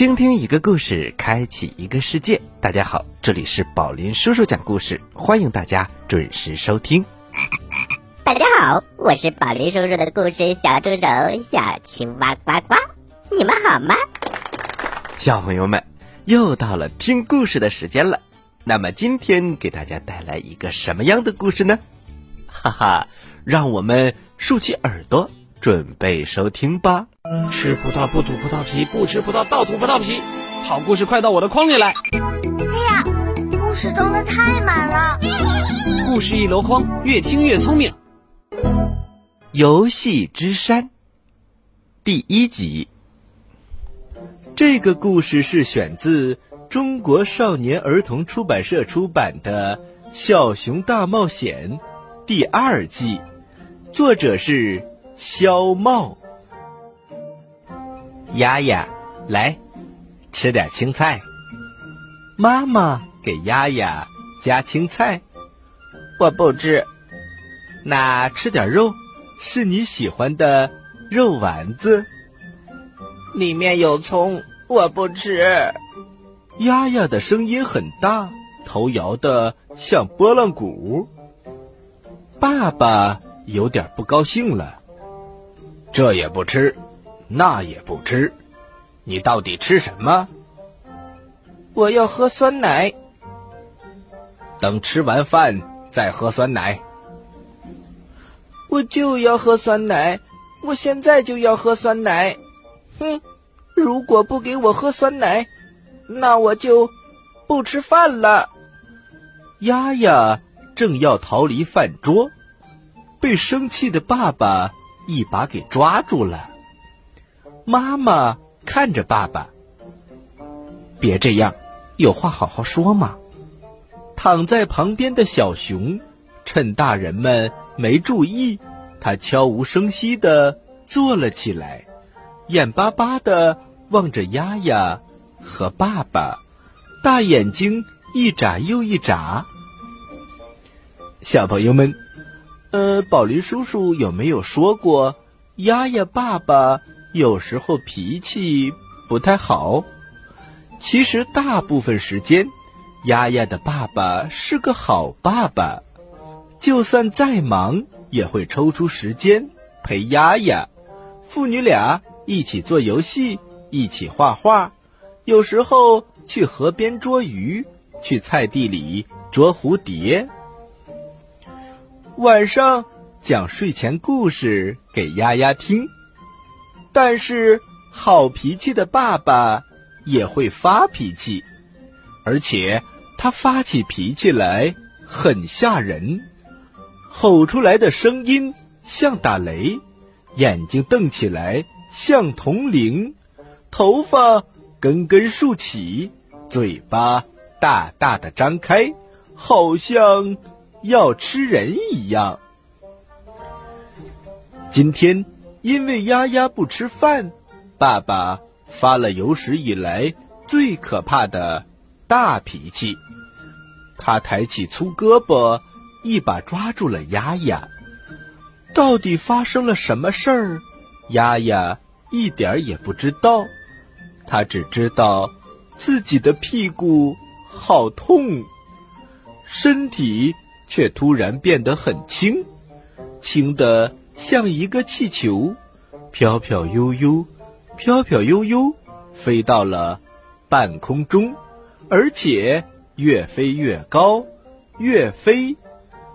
倾听一个故事，开启一个世界。大家好，这里是宝林叔叔讲故事，欢迎大家准时收听。大家好，我是宝林叔叔的故事小助手小青蛙呱呱，你们好吗？小朋友们，又到了听故事的时间了。那么今天给大家带来一个什么样的故事呢？哈哈，让我们竖起耳朵，准备收听吧。吃葡萄不吐葡萄皮，不吃葡萄倒吐葡萄皮。好故事快到我的筐里来！哎呀，故事装的太满了。故事一箩筐，越听越聪明。游戏之山第一集。这个故事是选自中国少年儿童出版社出版的《小熊大冒险》第二季，作者是肖茂。丫丫，来，吃点青菜。妈妈给丫丫夹青菜，我不吃。那吃点肉，是你喜欢的肉丸子。里面有葱，我不吃。丫丫的声音很大，头摇得像拨浪鼓。爸爸有点不高兴了，这也不吃。那也不吃，你到底吃什么？我要喝酸奶。等吃完饭再喝酸奶。我就要喝酸奶，我现在就要喝酸奶。哼，如果不给我喝酸奶，那我就不吃饭了。丫丫正要逃离饭桌，被生气的爸爸一把给抓住了。妈妈看着爸爸，别这样，有话好好说嘛。躺在旁边的小熊，趁大人们没注意，他悄无声息的坐了起来，眼巴巴的望着丫丫和爸爸，大眼睛一眨又一眨。小朋友们，呃，宝林叔叔有没有说过，丫丫爸爸？有时候脾气不太好，其实大部分时间，丫丫的爸爸是个好爸爸，就算再忙也会抽出时间陪丫丫，父女俩一起做游戏，一起画画，有时候去河边捉鱼，去菜地里捉蝴蝶，晚上讲睡前故事给丫丫听。但是，好脾气的爸爸也会发脾气，而且他发起脾气来很吓人，吼出来的声音像打雷，眼睛瞪起来像铜铃，头发根根竖起，嘴巴大大的张开，好像要吃人一样。今天。因为丫丫不吃饭，爸爸发了有史以来最可怕的大脾气。他抬起粗胳膊，一把抓住了丫丫。到底发生了什么事儿？丫丫一点也不知道。他只知道自己的屁股好痛，身体却突然变得很轻，轻的。像一个气球，飘飘悠悠，飘飘悠悠，飞到了半空中，而且越飞越高，越飞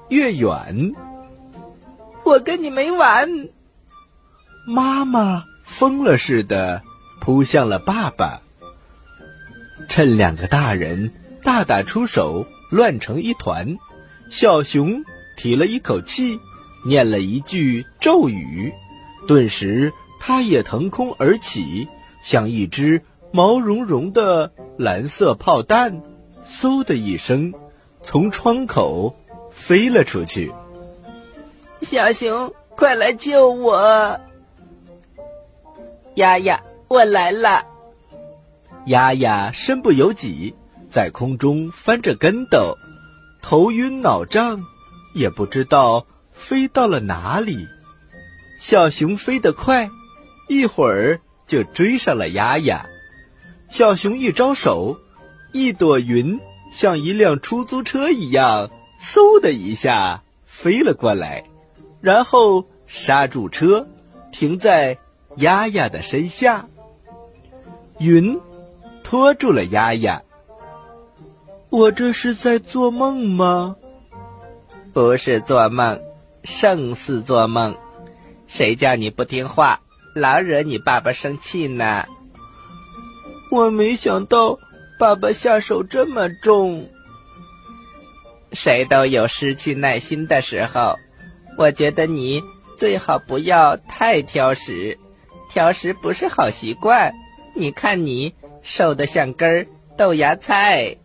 越远。我跟你没完！妈妈疯了似的扑向了爸爸，趁两个大人大打出手，乱成一团，小熊提了一口气。念了一句咒语，顿时它也腾空而起，像一只毛茸茸的蓝色炮弹，嗖的一声，从窗口飞了出去。小熊，快来救我！丫丫，我来了！丫丫身不由己，在空中翻着跟斗，头晕脑胀，也不知道。飞到了哪里？小熊飞得快，一会儿就追上了丫丫。小熊一招手，一朵云像一辆出租车一样，嗖的一下飞了过来，然后刹住车，停在丫丫的身下。云拖住了丫丫。我这是在做梦吗？不是做梦，胜似做梦。谁叫你不听话，老惹你爸爸生气呢？我没想到爸爸下手这么重。谁都有失去耐心的时候，我觉得你最好不要太挑食，挑食不是好习惯。你看你瘦得像根豆芽菜。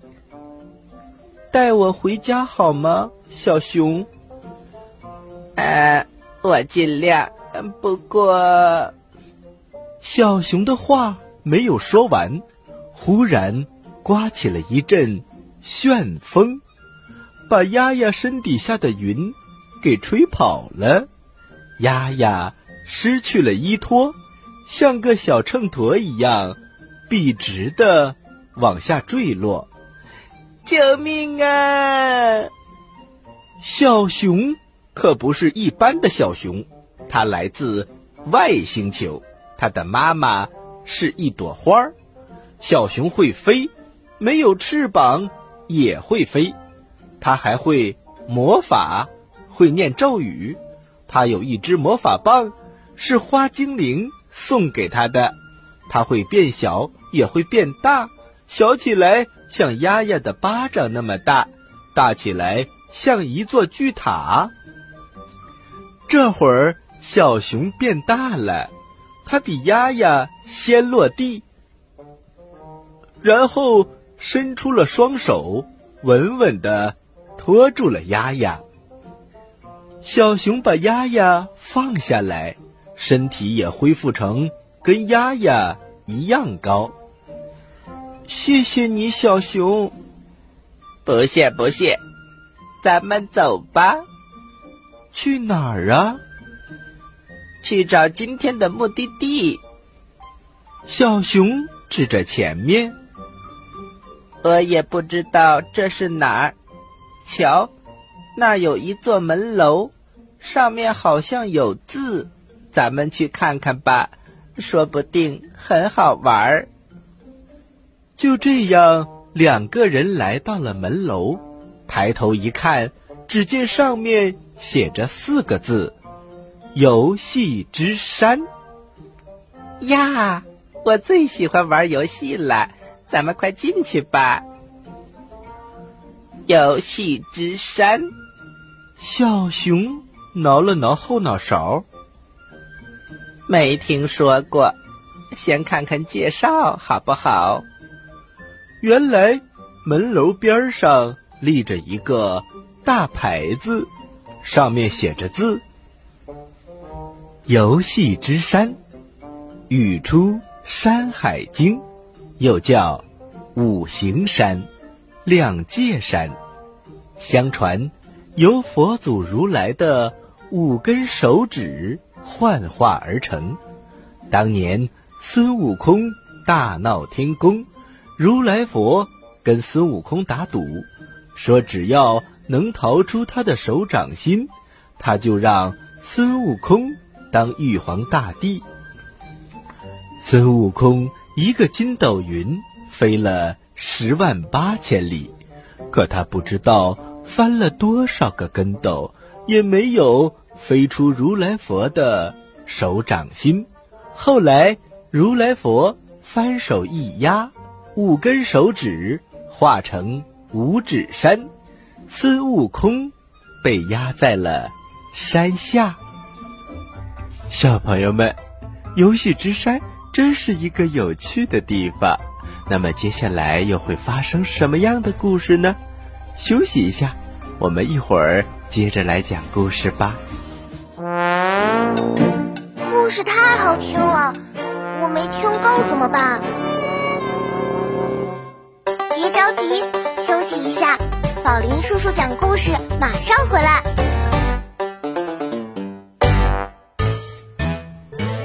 带我回家好吗，小熊？呃，我尽量。不过，小熊的话没有说完，忽然刮起了一阵旋风，把丫丫身底下的云给吹跑了。丫丫失去了依托，像个小秤砣一样，笔直的往下坠落。救命啊！小熊可不是一般的小熊，它来自外星球。它的妈妈是一朵花儿。小熊会飞，没有翅膀也会飞。它还会魔法，会念咒语。它有一只魔法棒，是花精灵送给它的。它会变小，也会变大，小起来。像丫丫的巴掌那么大，大起来像一座巨塔。这会儿，小熊变大了，它比丫丫先落地，然后伸出了双手，稳稳的托住了丫丫。小熊把丫丫放下来，身体也恢复成跟丫丫一样高。谢谢你，小熊。不谢不谢，咱们走吧。去哪儿啊？去找今天的目的地。小熊指着前面。我也不知道这是哪儿。瞧，那儿有一座门楼，上面好像有字。咱们去看看吧，说不定很好玩儿。就这样，两个人来到了门楼，抬头一看，只见上面写着四个字：“游戏之山。”呀，我最喜欢玩游戏了，咱们快进去吧。游戏之山，小熊挠了挠后脑勺，没听说过，先看看介绍好不好？原来，门楼边上立着一个大牌子，上面写着字：“游戏之山，语出《山海经》，又叫五行山、两界山。相传，由佛祖如来的五根手指幻化而成。当年孙悟空大闹天宫。”如来佛跟孙悟空打赌，说只要能逃出他的手掌心，他就让孙悟空当玉皇大帝。孙悟空一个筋斗云飞了十万八千里，可他不知道翻了多少个跟斗，也没有飞出如来佛的手掌心。后来如来佛翻手一压。五根手指化成五指山，孙悟空被压在了山下。小朋友们，游戏之山真是一个有趣的地方。那么接下来又会发生什么样的故事呢？休息一下，我们一会儿接着来讲故事吧。故事太好听了，我没听够怎么办？别着急，休息一下。宝林叔叔讲故事，马上回来。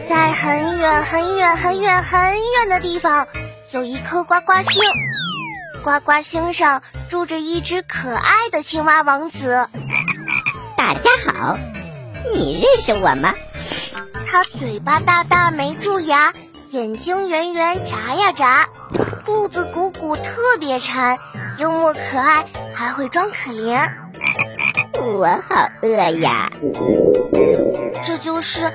在很远很远很远很远的地方，有一颗呱呱星，呱呱星上住着一只可爱的青蛙王子。大家好，你认识我吗？它嘴巴大大没蛀牙，眼睛圆圆眨呀眨，肚子鼓鼓特别馋，幽默可爱，还会装可怜。我好饿呀！这就是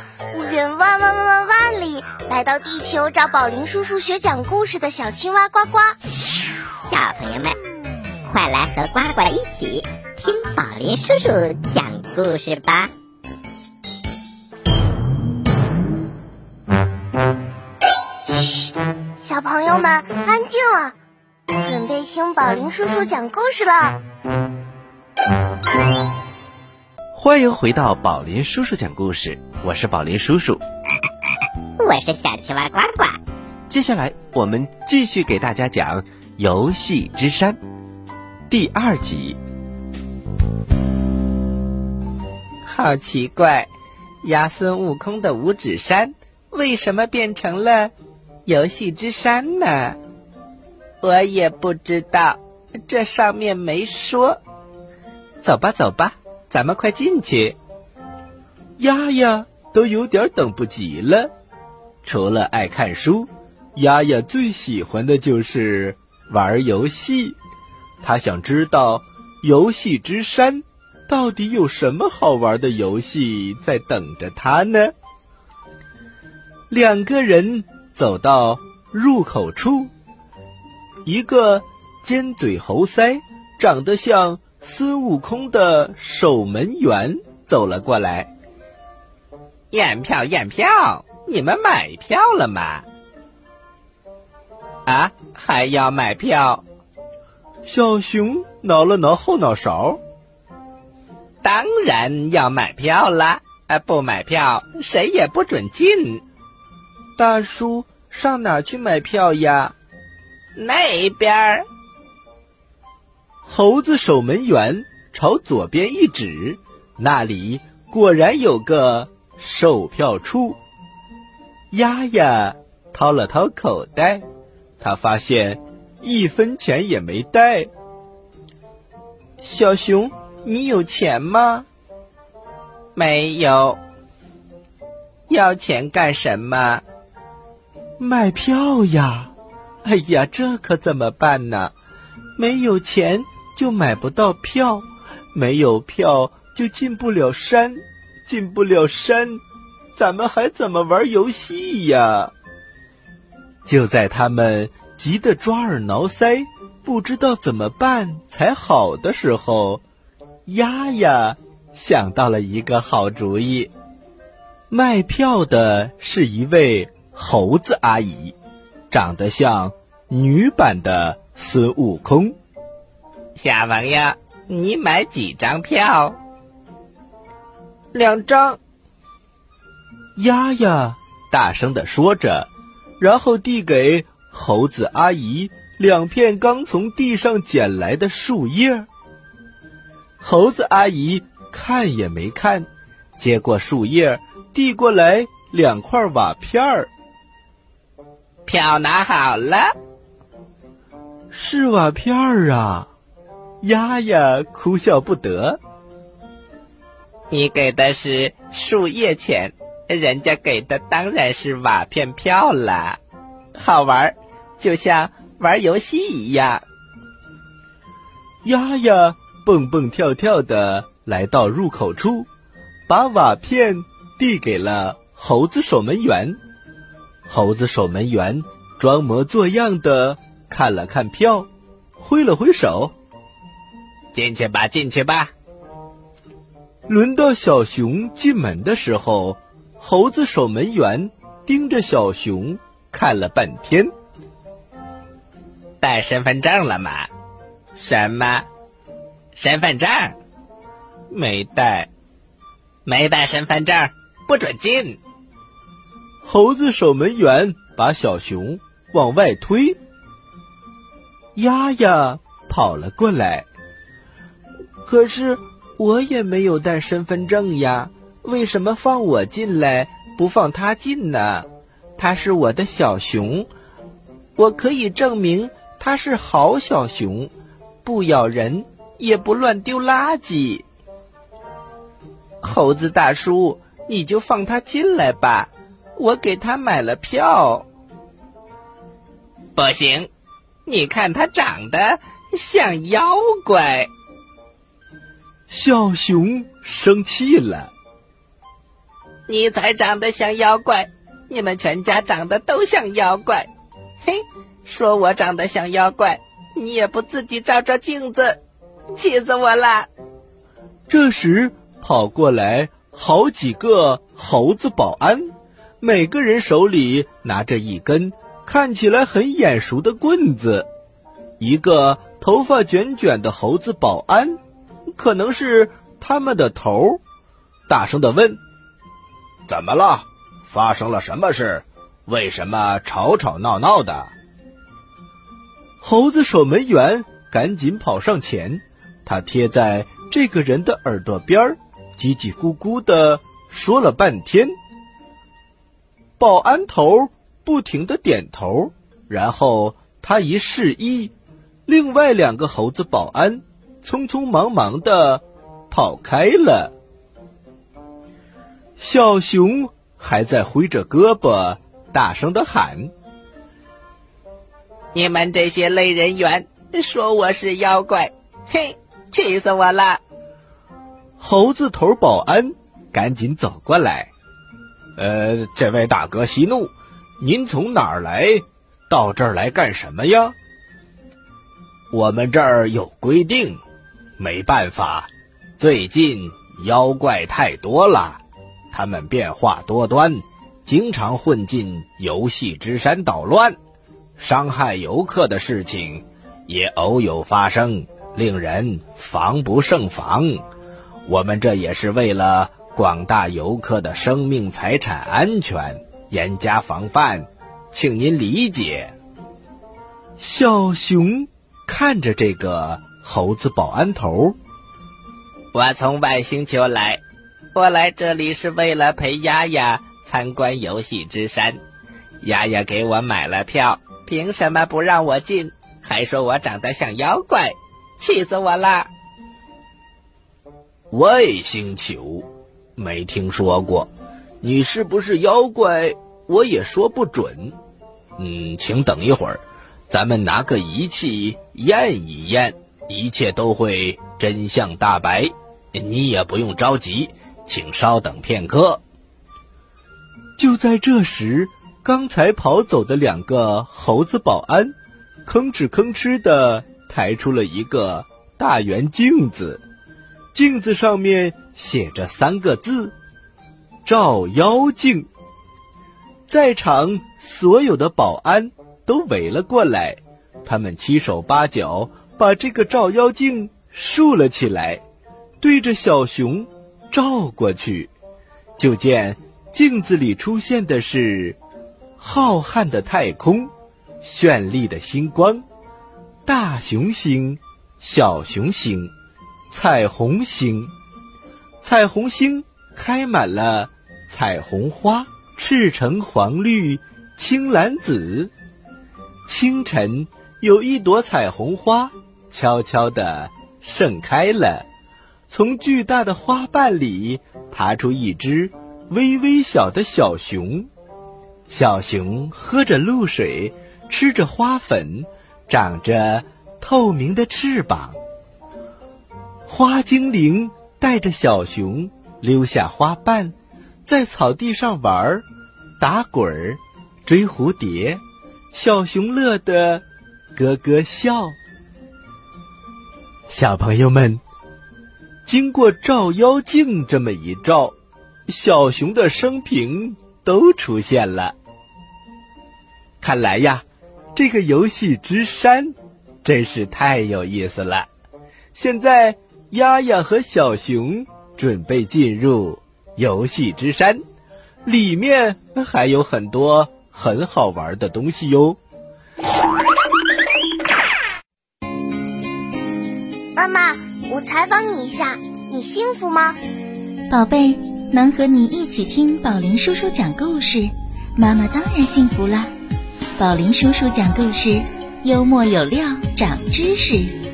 远万万万万万里来到地球找宝林叔叔学讲故事的小青蛙呱呱。小朋友们，快来和呱呱一起听宝林叔叔讲故事吧！嘘，小朋友们安静了，听宝林叔叔讲故事了。欢迎回到宝林叔叔讲故事，我是宝林叔叔，我是小青蛙呱呱。接下来我们继续给大家讲《游戏之山》第二集。好奇怪，压孙悟空的五指山为什么变成了游戏之山呢？我也不知道，这上面没说。走吧，走吧，咱们快进去。丫丫都有点等不及了。除了爱看书，丫丫最喜欢的就是玩游戏。她想知道游戏之山到底有什么好玩的游戏在等着她呢？两个人走到入口处，一个尖嘴猴腮，长得像。孙悟空的守门员走了过来，验票验票，你们买票了吗？啊，还要买票？小熊挠了挠后脑勺，当然要买票啦。啊，不买票谁也不准进。大叔，上哪去买票呀？那边儿。猴子守门员朝左边一指，那里果然有个售票处。丫丫掏了掏口袋，他发现一分钱也没带。小熊，你有钱吗？没有。要钱干什么？卖票呀！哎呀，这可怎么办呢？没有钱。就买不到票，没有票就进不了山，进不了山，咱们还怎么玩游戏呀？就在他们急得抓耳挠腮，不知道怎么办才好的时候，丫丫想到了一个好主意。卖票的是一位猴子阿姨，长得像女版的孙悟空。小朋友，你买几张票？两张。丫丫大声的说着，然后递给猴子阿姨两片刚从地上捡来的树叶。猴子阿姨看也没看，接过树叶，递过来两块瓦片儿。票拿好了，是瓦片儿啊。丫丫哭笑不得。你给的是树叶钱，人家给的当然是瓦片票了，好玩，就像玩游戏一样。丫丫蹦蹦跳跳的来到入口处，把瓦片递给了猴子守门员。猴子守门员装模作样的看了看票，挥了挥手。进去吧，进去吧。轮到小熊进门的时候，猴子守门员盯着小熊看了半天。带身份证了吗？什么？身份证？没带。没带身份证，不准进。猴子守门员把小熊往外推。丫丫跑了过来。可是我也没有带身份证呀，为什么放我进来不放他进呢？他是我的小熊，我可以证明它是好小熊，不咬人，也不乱丢垃圾。猴子大叔，你就放他进来吧，我给他买了票。不行，你看他长得像妖怪。小熊生气了。你才长得像妖怪，你们全家长得都像妖怪。嘿，说我长得像妖怪，你也不自己照照镜子，气死我了！这时跑过来好几个猴子保安，每个人手里拿着一根看起来很眼熟的棍子。一个头发卷卷的猴子保安，可能是他们的头，大声的问：“怎么了？发生了什么事？”为什么吵吵闹闹的？猴子守门员赶紧跑上前，他贴在这个人的耳朵边儿，叽叽咕咕的说了半天。保安头不停的点头，然后他一示意，另外两个猴子保安匆匆忙忙的跑开了。小熊还在挥着胳膊。大声的喊：“你们这些类人猿，说我是妖怪，嘿，气死我了！”猴子头保安赶紧走过来：“呃，这位大哥息怒，您从哪儿来？到这儿来干什么呀？”我们这儿有规定，没办法，最近妖怪太多了，他们变化多端。经常混进游戏之山捣乱，伤害游客的事情也偶有发生，令人防不胜防。我们这也是为了广大游客的生命财产安全，严加防范，请您理解。小熊看着这个猴子保安头，我从外星球来，我来这里是为了陪丫丫。参观游戏之山，丫丫给我买了票，凭什么不让我进？还说我长得像妖怪，气死我了！外星球，没听说过，你是不是妖怪？我也说不准。嗯，请等一会儿，咱们拿个仪器验一验，一切都会真相大白。你也不用着急，请稍等片刻。就在这时，刚才跑走的两个猴子保安，吭哧吭哧的抬出了一个大圆镜子，镜子上面写着三个字：“照妖镜。”在场所有的保安都围了过来，他们七手八脚把这个照妖镜竖了起来，对着小熊照过去，就见。镜子里出现的是浩瀚的太空、绚丽的星光、大熊星、小熊星、彩虹星。彩虹星开满了彩虹花，赤橙黄绿青蓝紫。清晨，有一朵彩虹花悄悄地盛开了，从巨大的花瓣里爬出一只。微微小的小熊，小熊喝着露水，吃着花粉，长着透明的翅膀。花精灵带着小熊溜下花瓣，在草地上玩儿打滚儿、追蝴蝶。小熊乐得咯咯笑。小朋友们，经过照妖镜这么一照。小熊的生平都出现了。看来呀，这个游戏之山真是太有意思了。现在，丫丫和小熊准备进入游戏之山，里面还有很多很好玩的东西哟。妈妈，我采访你一下，你幸福吗？宝贝。能和你一起听宝林叔叔讲故事，妈妈当然幸福啦。宝林叔叔讲故事，幽默有料，长知识。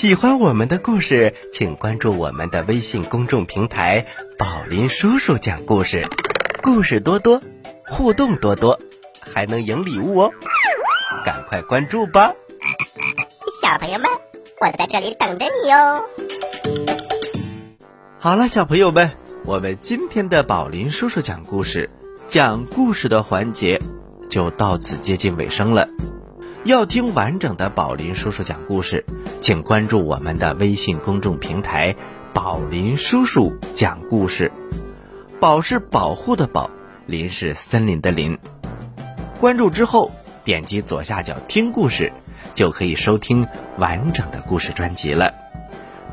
喜欢我们的故事，请关注我们的微信公众平台“宝林叔叔讲故事”，故事多多，互动多多，还能赢礼物哦！赶快关注吧！小朋友们，我在这里等着你哦。好了，小朋友们，我们今天的宝林叔叔讲故事，讲故事的环节就到此接近尾声了。要听完整的宝林叔叔讲故事，请关注我们的微信公众平台“宝林叔叔讲故事”。宝是保护的宝，林是森林的林。关注之后，点击左下角听故事，就可以收听完整的故事专辑了。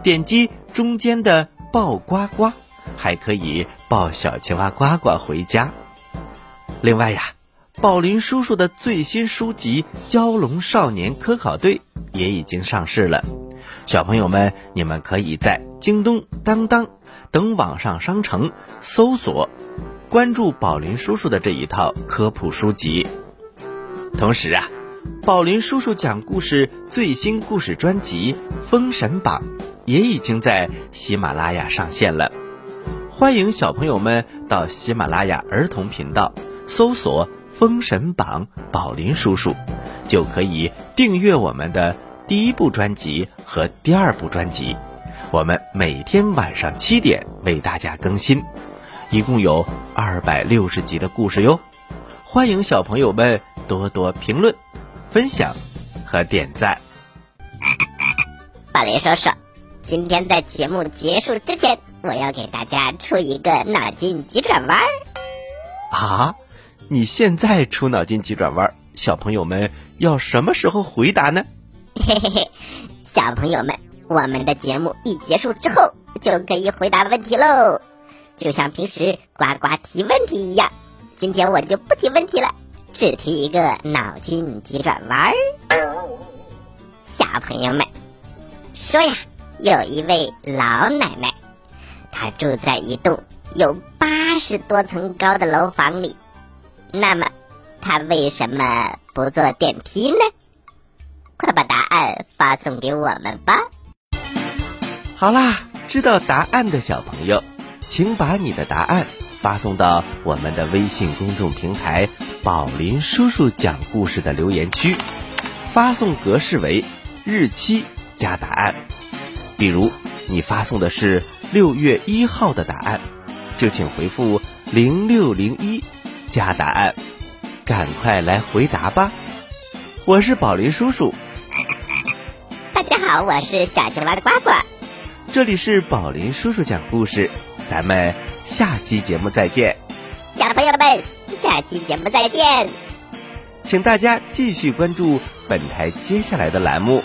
点击中间的。抱呱呱，还可以抱小青蛙呱呱回家。另外呀，宝林叔叔的最新书籍《蛟龙少年科考队》也已经上市了。小朋友们，你们可以在京东、当当等网上商城搜索，关注宝林叔叔的这一套科普书籍。同时啊，宝林叔叔讲故事最新故事专辑《封神榜》。也已经在喜马拉雅上线了，欢迎小朋友们到喜马拉雅儿童频道搜索“封神榜宝林叔叔”，就可以订阅我们的第一部专辑和第二部专辑。我们每天晚上七点为大家更新，一共有二百六十集的故事哟。欢迎小朋友们多多评论、分享和点赞。宝林叔叔。今天在节目结束之前，我要给大家出一个脑筋急转弯儿。啊，你现在出脑筋急转弯，小朋友们要什么时候回答呢？嘿嘿嘿，小朋友们，我们的节目一结束之后就可以回答问题喽，就像平时呱呱提问题一样。今天我就不提问题了，只提一个脑筋急转弯儿。小朋友们，说呀。有一位老奶奶，她住在一栋有八十多层高的楼房里。那么，他为什么不坐电梯呢？快把答案发送给我们吧！好啦，知道答案的小朋友，请把你的答案发送到我们的微信公众平台“宝林叔叔讲故事”的留言区，发送格式为日期加答案。比如，你发送的是六月一号的答案，就请回复零六零一加答案，赶快来回答吧！我是宝林叔叔。大家好，我是小青蛙的呱呱。这里是宝林叔叔讲故事，咱们下期节目再见。小朋友们，下期节目再见。请大家继续关注本台接下来的栏目。